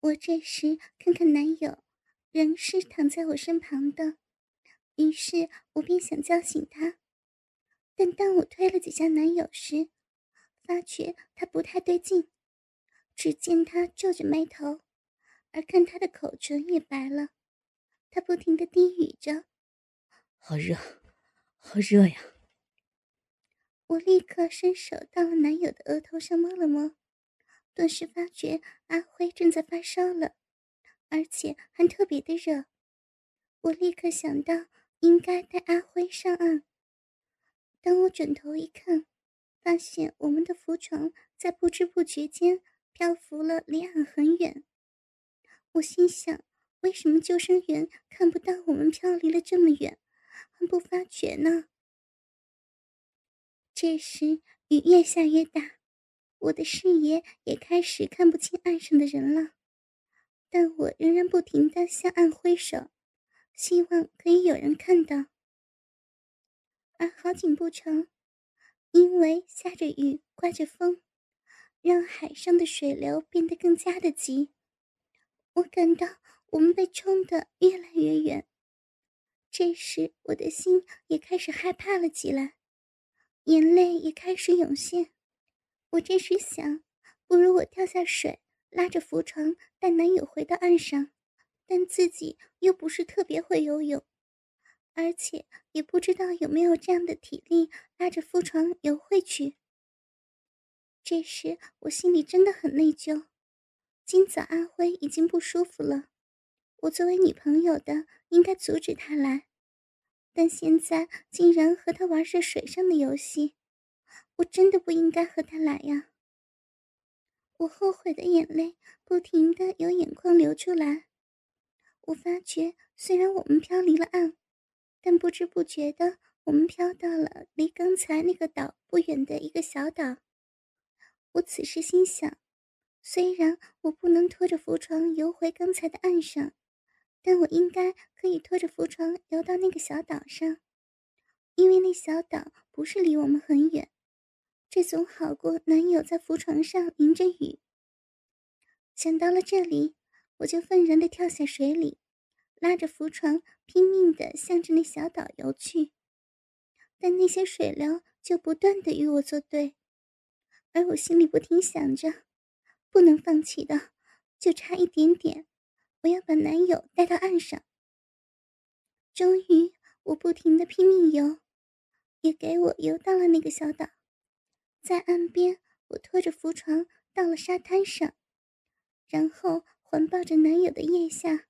我这时看看男友，仍是躺在我身旁的，于是我便想叫醒他，但当我推了几下男友时，发觉他不太对劲。只见他皱着眉头，而看他的口唇也白了，他不停的低语着：“好热，好热呀。”我立刻伸手到了男友的额头上摸了摸，顿时发觉阿辉正在发烧了，而且还特别的热。我立刻想到应该带阿辉上岸。当我转头一看，发现我们的浮床在不知不觉间漂浮了离岸很远。我心想：为什么救生员看不到我们漂离了这么远，还不发觉呢？这时雨越下越大，我的视野也开始看不清岸上的人了，但我仍然不停地向岸挥手，希望可以有人看到。而好景不长，因为下着雨，刮着风，让海上的水流变得更加的急，我感到我们被冲得越来越远。这时我的心也开始害怕了起来。眼泪也开始涌现，我这时想，不如我跳下水，拉着浮床带男友回到岸上，但自己又不是特别会游泳，而且也不知道有没有这样的体力拉着浮床游回去。这时我心里真的很内疚，今早阿辉已经不舒服了，我作为女朋友的应该阻止他来。但现在竟然和他玩着水上的游戏，我真的不应该和他来呀！我后悔的眼泪不停的由眼眶流出来。我发觉，虽然我们飘离了岸，但不知不觉的，我们飘到了离刚才那个岛不远的一个小岛。我此时心想，虽然我不能拖着浮床游回刚才的岸上。但我应该可以拖着浮床游到那个小岛上，因为那小岛不是离我们很远，这总好过男友在浮床上淋着雨。想到了这里，我就愤然地跳下水里，拉着浮床拼命地向着那小岛游去。但那些水流就不断地与我作对，而我心里不停想着，不能放弃的，就差一点点。我要把男友带到岸上。终于，我不停的拼命游，也给我游到了那个小岛。在岸边，我拖着浮床到了沙滩上，然后环抱着男友的腋下，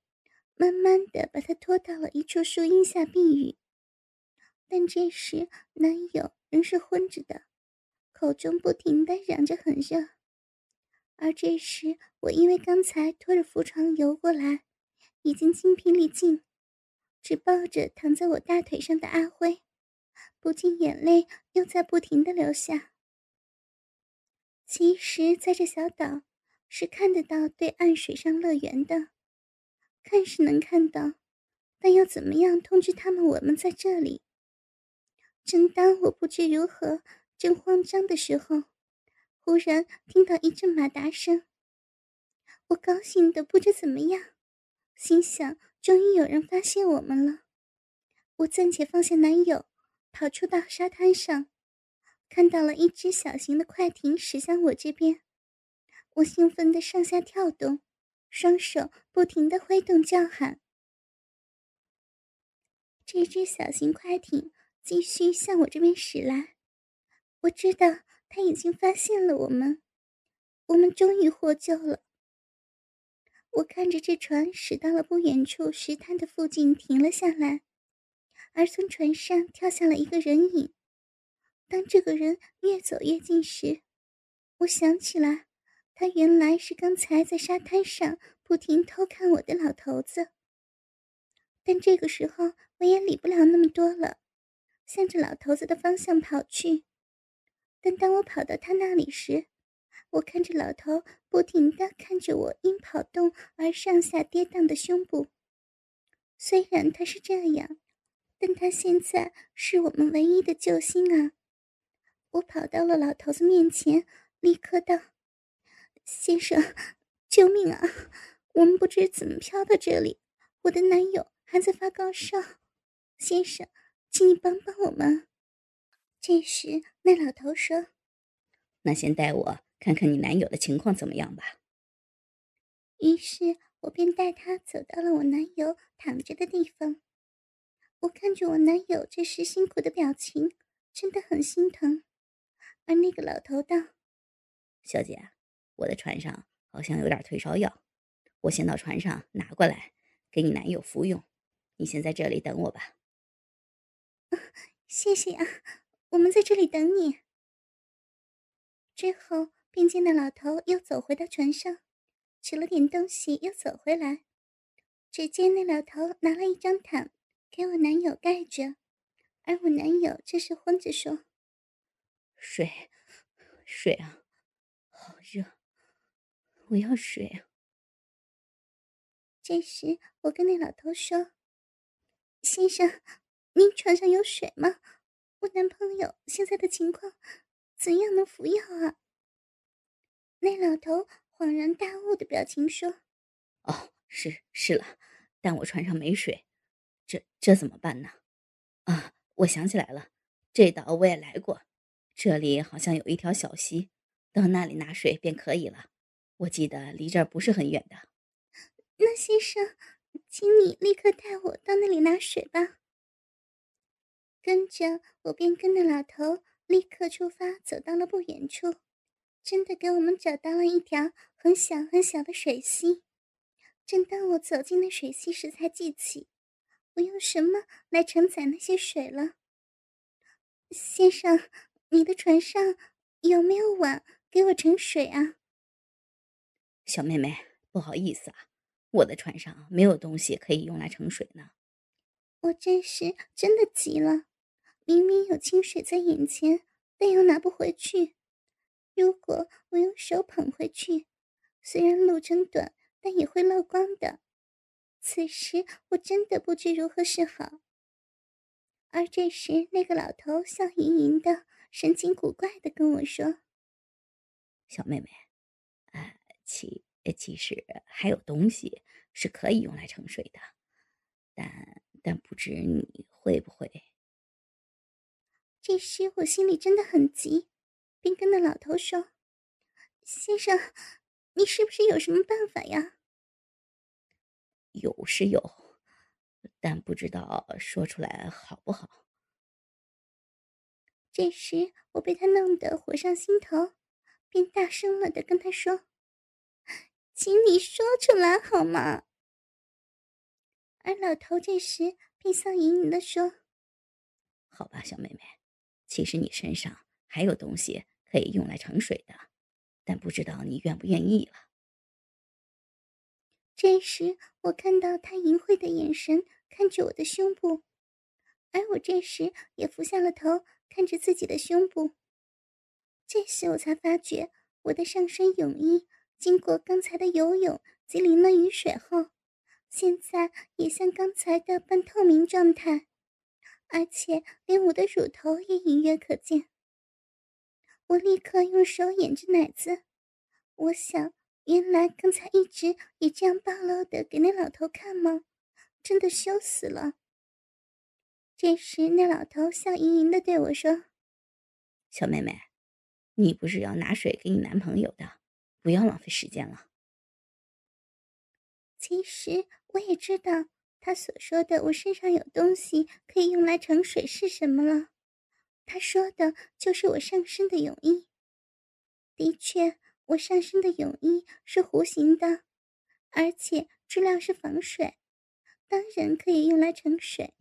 慢慢的把他拖到了一处树荫下避雨。但这时，男友仍是昏着的，口中不停的嚷着很热。而这时，我因为刚才拖着浮床游过来，已经精疲力尽，只抱着躺在我大腿上的阿辉，不禁眼泪又在不停的流下。其实，在这小岛是看得到对岸水上乐园的，看是能看到，但要怎么样通知他们我们在这里？正当我不知如何、正慌张的时候。忽然听到一阵马达声，我高兴的不知怎么样，心想终于有人发现我们了。我暂且放下男友，跑出到沙滩上，看到了一只小型的快艇驶向我这边，我兴奋的上下跳动，双手不停的挥动叫喊。这只小型快艇继续向我这边驶来，我知道。他已经发现了我们，我们终于获救了。我看着这船驶到了不远处石滩的附近，停了下来，而从船上跳下了一个人影。当这个人越走越近时，我想起来，他原来是刚才在沙滩上不停偷看我的老头子。但这个时候我也理不了那么多了，向着老头子的方向跑去。但当我跑到他那里时，我看着老头不停地看着我因跑动而上下跌宕的胸部。虽然他是这样，但他现在是我们唯一的救星啊！我跑到了老头子面前，立刻道：“先生，救命啊！我们不知怎么飘到这里，我的男友还在发高烧。先生，请你帮帮我们。”这时，那老头说：“那先带我看看你男友的情况怎么样吧。”于是我便带他走到了我男友躺着的地方。我看着我男友这时辛苦的表情，真的很心疼。而那个老头道：“小姐，我的船上好像有点退烧药，我先到船上拿过来给你男友服用。你先在这里等我吧。”谢谢啊，我们在这里等你。之后，便见那老头又走回到船上。取了点东西，又走回来。只见那老头拿了一张毯给我男友盖着，而我男友这时昏着说：“水，水啊，好热，我要水啊。”这时我跟那老头说：“先生，您床上有水吗？我男朋友现在的情况，怎样能服药啊？”那老头。恍然大悟的表情说：“哦，是是了，但我船上没水，这这怎么办呢？啊，我想起来了，这岛我也来过，这里好像有一条小溪，到那里拿水便可以了。我记得离这儿不是很远的。那先生，请你立刻带我到那里拿水吧。”跟着我便跟着老头立刻出发，走到了不远处。真的给我们找到了一条很小很小的水溪。正当我走进那水溪时，才记起我用什么来承载那些水了。先生，你的船上有没有碗给我盛水啊？小妹妹，不好意思啊，我的船上没有东西可以用来盛水呢。我这时真的急了，明明有清水在眼前，但又拿不回去。如果我用手捧回去，虽然路程短，但也会漏光的。此时我真的不知如何是好。而这时，那个老头笑盈盈的，神情古怪的跟我说：“小妹妹，呃，其其实还有东西是可以用来盛水的，但但不知你会不会。”这时我心里真的很急。便跟那老头说：“先生，你是不是有什么办法呀？”“有是有，但不知道说出来好不好。”这时我被他弄得火上心头，便大声了的跟他说：“请你说出来好吗？”而老头这时便笑盈盈的说：“好吧，小妹妹，其实你身上还有东西。”可以用来盛水的，但不知道你愿不愿意了。这时，我看到他淫秽的眼神看着我的胸部，而我这时也俯下了头看着自己的胸部。这时，我才发觉我的上身泳衣经过刚才的游泳及淋了雨水后，现在也像刚才的半透明状态，而且连我的乳头也隐约可见。我立刻用手掩着奶子，我想，原来刚才一直也这样暴露的给那老头看吗？真的羞死了。这时，那老头笑盈盈的对我说：“小妹妹，你不是要拿水给你男朋友的，不要浪费时间了。”其实我也知道他所说的我身上有东西可以用来盛水是什么了。他说的就是我上身的泳衣。的确，我上身的泳衣是弧形的，而且质量是防水，当然可以用来盛水。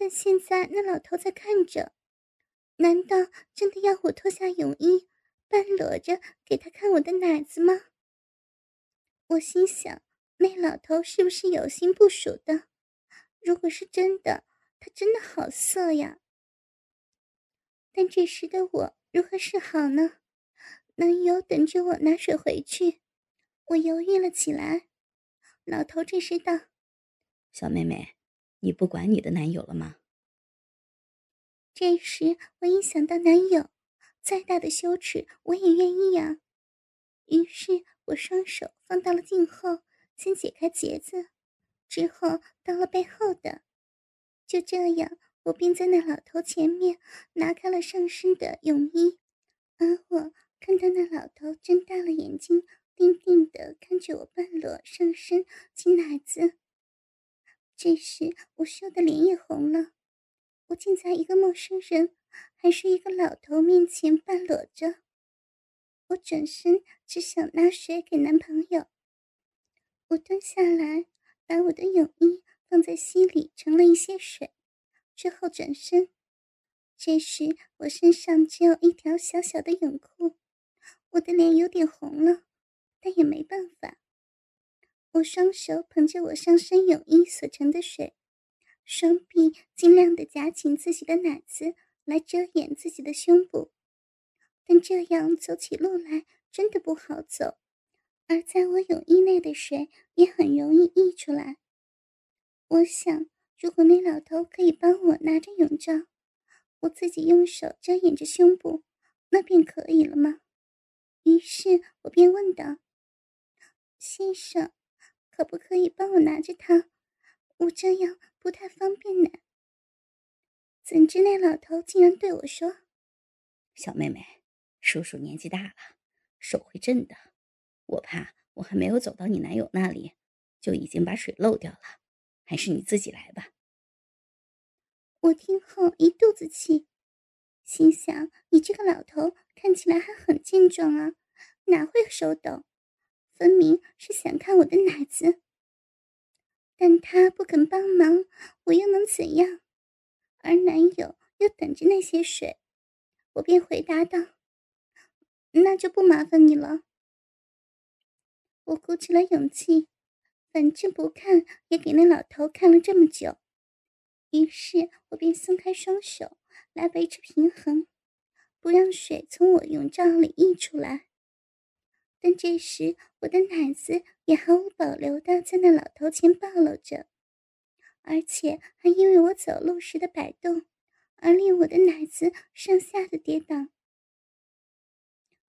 但现在那老头在看着，难道真的要我脱下泳衣，半裸着给他看我的奶子吗？我心想，那老头是不是有心不属的？如果是真的，他真的好色呀！但这时的我如何是好呢？男友等着我拿水回去，我犹豫了起来。老头这时道：“小妹妹，你不管你的男友了吗？”这时我一想到男友，再大的羞耻我也愿意啊。于是我双手放到了颈后，先解开结子，之后到了背后的。就这样，我便在那老头前面拿开了上身的泳衣，而我看到那老头睁大了眼睛，定定的看着我半裸上身及奶子。这时，我羞得脸也红了。我竟在一个陌生人，还是一个老头面前半裸着。我转身，只想拿水给男朋友。我蹲下来，把我的泳衣放在溪里盛了一些水，之后转身。这时，我身上只有一条小小的泳裤，我的脸有点红了，但也没办法。我双手捧着我上身泳衣所盛的水，双臂尽量的夹紧自己的奶子来遮掩自己的胸部，但这样走起路来真的不好走，而在我泳衣内的水也很容易溢出来。我想，如果那老头可以帮我拿着泳罩，我自己用手遮掩着胸部，那便可以了吗？于是我便问道：“先生。”可不可以帮我拿着它？我这样不太方便呢。怎知那老头竟然对我说：“小妹妹，叔叔年纪大了，手会震的。我怕我还没有走到你男友那里，就已经把水漏掉了。还是你自己来吧。”我听后一肚子气，心想：你这个老头看起来还很健壮啊，哪会手抖？分明是想看我的奶子，但他不肯帮忙，我又能怎样？而男友又等着那些水，我便回答道：“那就不麻烦你了。”我鼓起了勇气，反正不看也给那老头看了这么久，于是我便松开双手来维持平衡，不让水从我泳罩里溢出来。但这时，我的奶子也毫无保留的在那老头前暴露着，而且还因为我走路时的摆动，而令我的奶子上下的跌宕。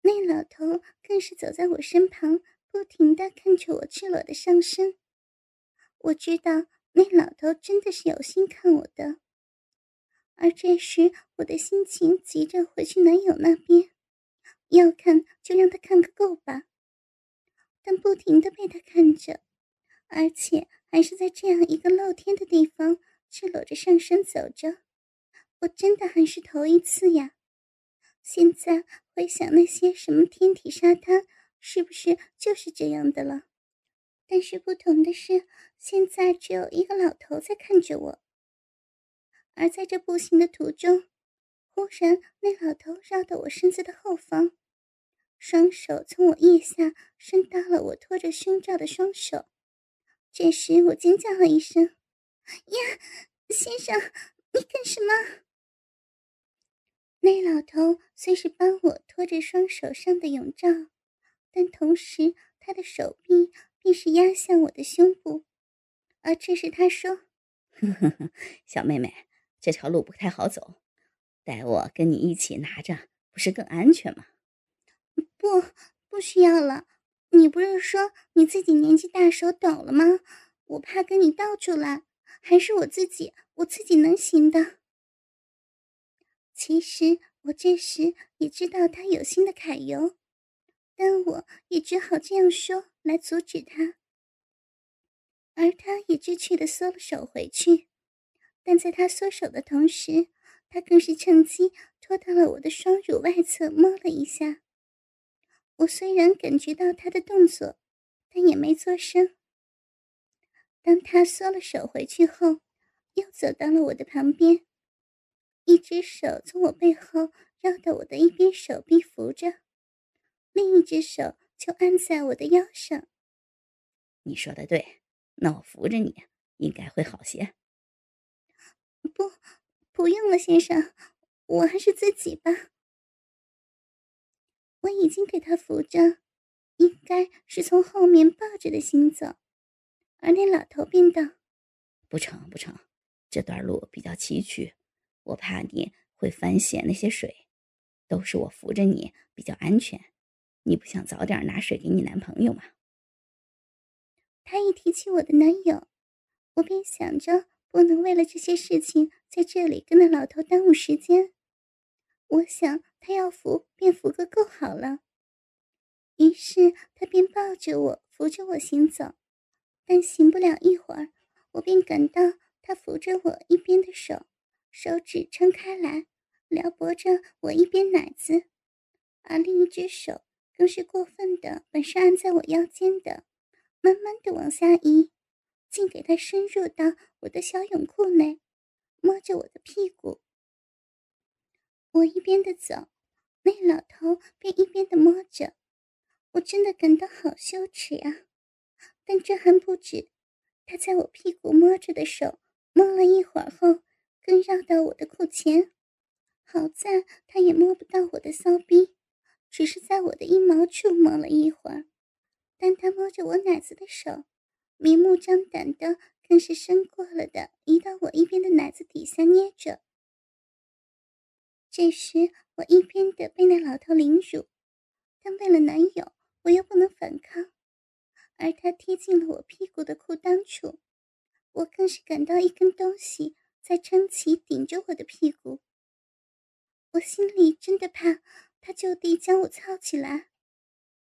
那老头更是走在我身旁，不停的看着我赤裸的上身。我知道那老头真的是有心看我的，而这时我的心情急着回去男友那边。要看就让他看个够吧，但不停的被他看着，而且还是在这样一个露天的地方赤裸着上身走着，我真的还是头一次呀。现在回想那些什么天体沙滩，是不是就是这样的了？但是不同的是，现在只有一个老头在看着我，而在这步行的途中。忽然，那老头绕到我身子的后方，双手从我腋下伸到了我托着胸罩的双手。这时，我尖叫了一声：“呀，先生，你干什么？”那老头虽是帮我托着双手上的泳罩，但同时他的手臂便是压向我的胸部，而这时他说：“小妹妹，这条路不太好走。”带我跟你一起拿着，不是更安全吗？不，不需要了。你不是说你自己年纪大手抖了吗？我怕跟你倒出来，还是我自己，我自己能行的。其实我这时也知道他有心的揩油，但我也只好这样说来阻止他，而他也知趣的缩了手回去。但在他缩手的同时，他更是趁机拖到了我的双乳外侧，摸了一下。我虽然感觉到他的动作，但也没做声。当他缩了手回去后，又走到了我的旁边，一只手从我背后绕到我的一边手臂扶着，另一只手就按在我的腰上。你说的对，那我扶着你应该会好些。不。不用了，先生，我还是自己吧。我已经给他扶着，应该是从后面抱着的行走。而那老头便道：“不成，不成，这段路比较崎岖，我怕你会翻险那些水，都是我扶着你比较安全。你不想早点拿水给你男朋友吗？”他一提起我的男友，我便想着不能为了这些事情在这里跟那老头耽误时间。我想他要扶便扶个够好了。于是他便抱着我，扶着我行走。但行不了一会儿，我便感到他扶着我一边的手，手指撑开来，撩拨着我一边奶子，而另一只手更是过分的把是按在我腰间的，慢慢的往下移，竟给他深入到我的小泳裤内，摸着我的屁股。我一边的走，那老头便一边的摸着，我真的感到好羞耻呀。但这还不止，他在我屁股摸着的手摸了一会儿后，更绕到我的裤前。好在他也摸不到我的骚逼，只是在我的阴毛处摸了一会儿。但他摸着我奶子的手，明目张胆的，更是伸过了的，移到我一边的奶子底下捏着。这时我一边的被那老头凌辱，但为了男友，我又不能反抗。而他贴近了我屁股的裤裆处，我更是感到一根东西在撑起顶着我的屁股。我心里真的怕他就地将我操起来，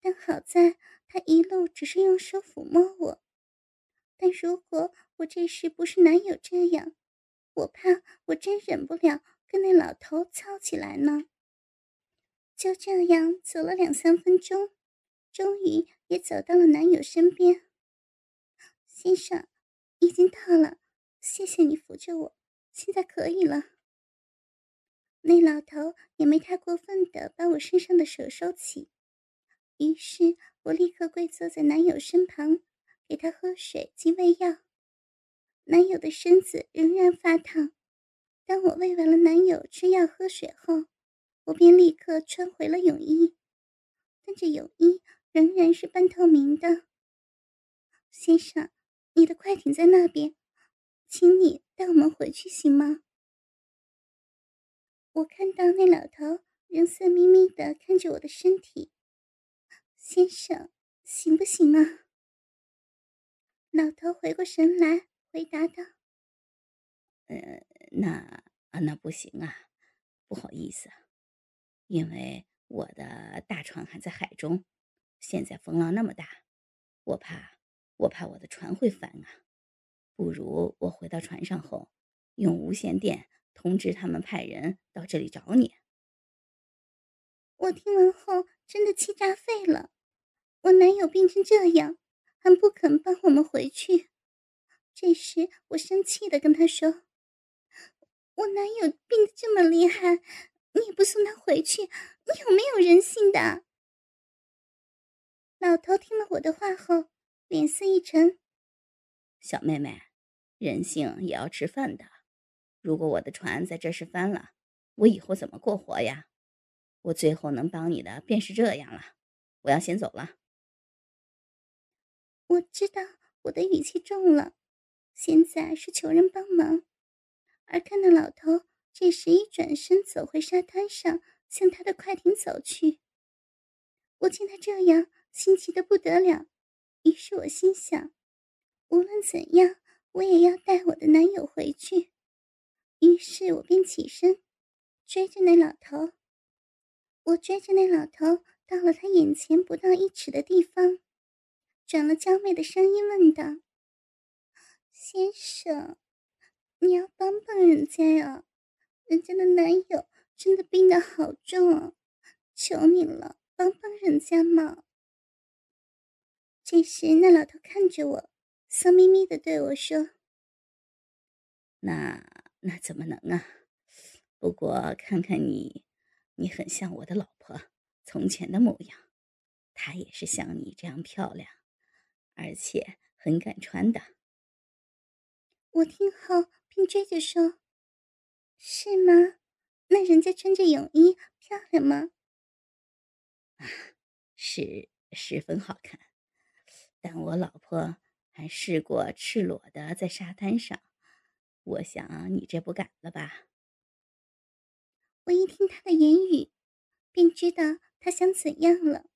但好在他一路只是用手抚摸我。但如果我这时不是男友这样，我怕我真忍不了跟那老头操起来呢。就这样走了两三分钟。终于也走到了男友身边，先生，已经到了，谢谢你扶着我，现在可以了。那老头也没太过分的把我身上的手收起，于是我立刻跪坐在男友身旁，给他喝水及喂药。男友的身子仍然发烫，当我喂完了男友吃药喝水后，我便立刻穿回了泳衣，但这泳衣。仍然是半透明的，先生，你的快艇在那边，请你带我们回去行吗？我看到那老头仍色眯眯的看着我的身体，先生，行不行啊？老头回过神来，回答道：“呃，那啊，那不行啊，不好意思，因为我的大船还在海中。”现在风浪那么大，我怕，我怕我的船会翻啊！不如我回到船上后，用无线电通知他们派人到这里找你。我听完后真的气炸肺了，我男友病成这样，还不肯帮我们回去。这时我生气的跟他说：“我男友病得这么厉害，你也不送他回去，你有没有人性的？”老头听了我的话后，脸色一沉：“小妹妹，人性也要吃饭的。如果我的船在这时翻了，我以后怎么过活呀？我最后能帮你的便是这样了。我要先走了。”我知道我的语气重了，现在是求人帮忙，而看到老头这时一转身走回沙滩上，向他的快艇走去。我见他这样。心急的不得了，于是我心想，无论怎样，我也要带我的男友回去。于是我便起身，追着那老头。我追着那老头到了他眼前不到一尺的地方，转了娇媚的声音问道：“先生，你要帮帮人家呀，人家的男友真的病得好重啊，求你了，帮帮人家嘛。”这时，那老头看着我，色眯眯的对我说：“那那怎么能啊？不过看看你，你很像我的老婆从前的模样，她也是像你这样漂亮，而且很敢穿的。”我听后便追着说：“是吗？那人家穿着泳衣漂亮吗？”“啊，是十分好看。”但我老婆还试过赤裸的在沙滩上，我想你这不敢了吧？我一听他的言语，便知道他想怎样了。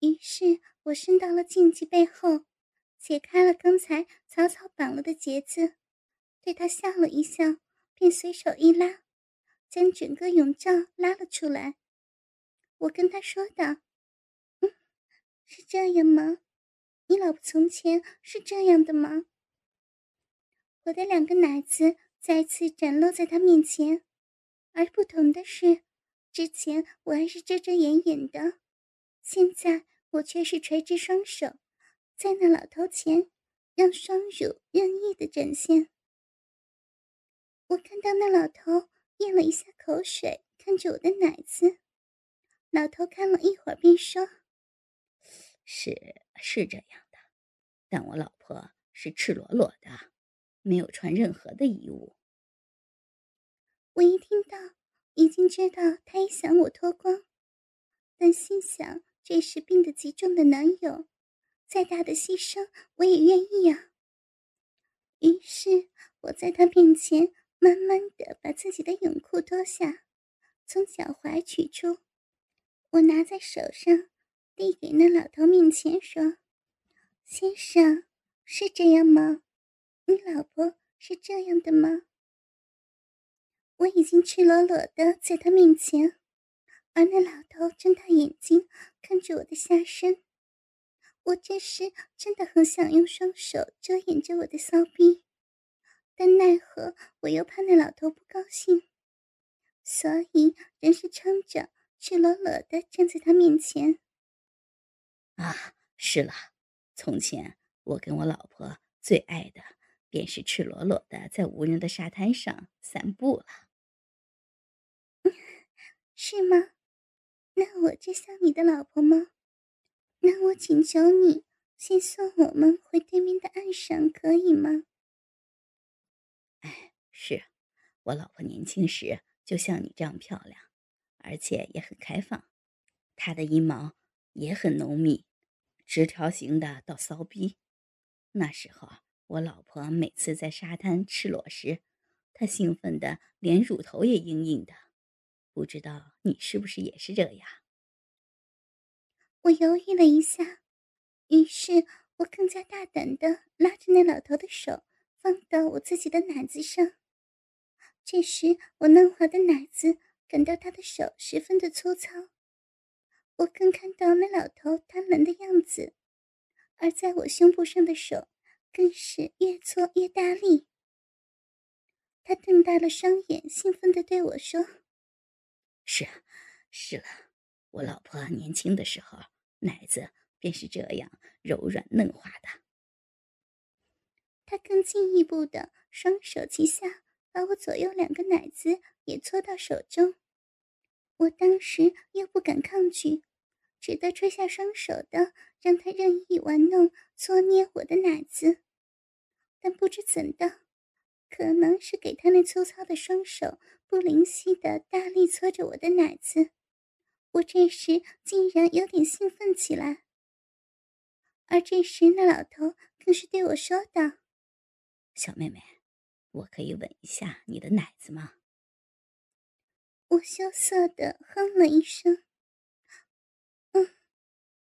于是我伸到了禁忌背后，解开了刚才草草绑了的结子，对他笑了一笑，便随手一拉，将整个泳罩拉了出来。我跟他说道：“嗯，是这样吗？你老婆从前是这样的吗？”我的两个奶子再次展露在他面前，而不同的是，之前我还是遮遮掩掩的，现在我却是垂直双手。在那老头前，让双乳任意的展现。我看到那老头咽了一下口水，看着我的奶子。老头看了一会儿，便说：“是是这样的，但我老婆是赤裸裸的，没有穿任何的衣物。”我一听到，已经知道他也想我脱光，但心想这是病得极重的男友。再大的牺牲，我也愿意啊。于是我在他面前慢慢的把自己的泳裤脱下，从脚踝取出，我拿在手上，递给那老头面前说：“先生，是这样吗？你老婆是这样的吗？”我已经赤裸裸的在他面前，而那老头睁大眼睛看着我的下身。我这时真的很想用双手遮掩着我的骚逼，但奈何我又怕那老头不高兴，所以仍是撑着赤裸裸的站在他面前。啊，是了，从前我跟我老婆最爱的便是赤裸裸的在无人的沙滩上散步了。是吗？那我就像你的老婆吗？那我请求你先送我们回对面的岸上，可以吗？哎，是，我老婆年轻时就像你这样漂亮，而且也很开放。她的阴毛也很浓密，直条形的到骚逼。那时候我老婆每次在沙滩赤裸时，她兴奋的连乳头也硬硬的。不知道你是不是也是这样？我犹豫了一下，于是我更加大胆的拉着那老头的手，放到我自己的奶子上。这时，我嫩滑的奶子感到他的手十分的粗糙，我更看到那老头贪婪的样子，而在我胸部上的手更是越搓越大力。他瞪大了双眼，兴奋的对我说：“是啊，是了。”我老婆年轻的时候，奶子便是这样柔软嫩滑的。他更进一步的双手齐下，把我左右两个奶子也搓到手中。我当时又不敢抗拒，只得垂下双手的让他任意玩弄、搓捏我的奶子。但不知怎的，可能是给他那粗糙的双手不灵犀的大力搓着我的奶子。我这时竟然有点兴奋起来，而这时那老头更是对我说道：“小妹妹，我可以吻一下你的奶子吗？”我羞涩的哼了一声。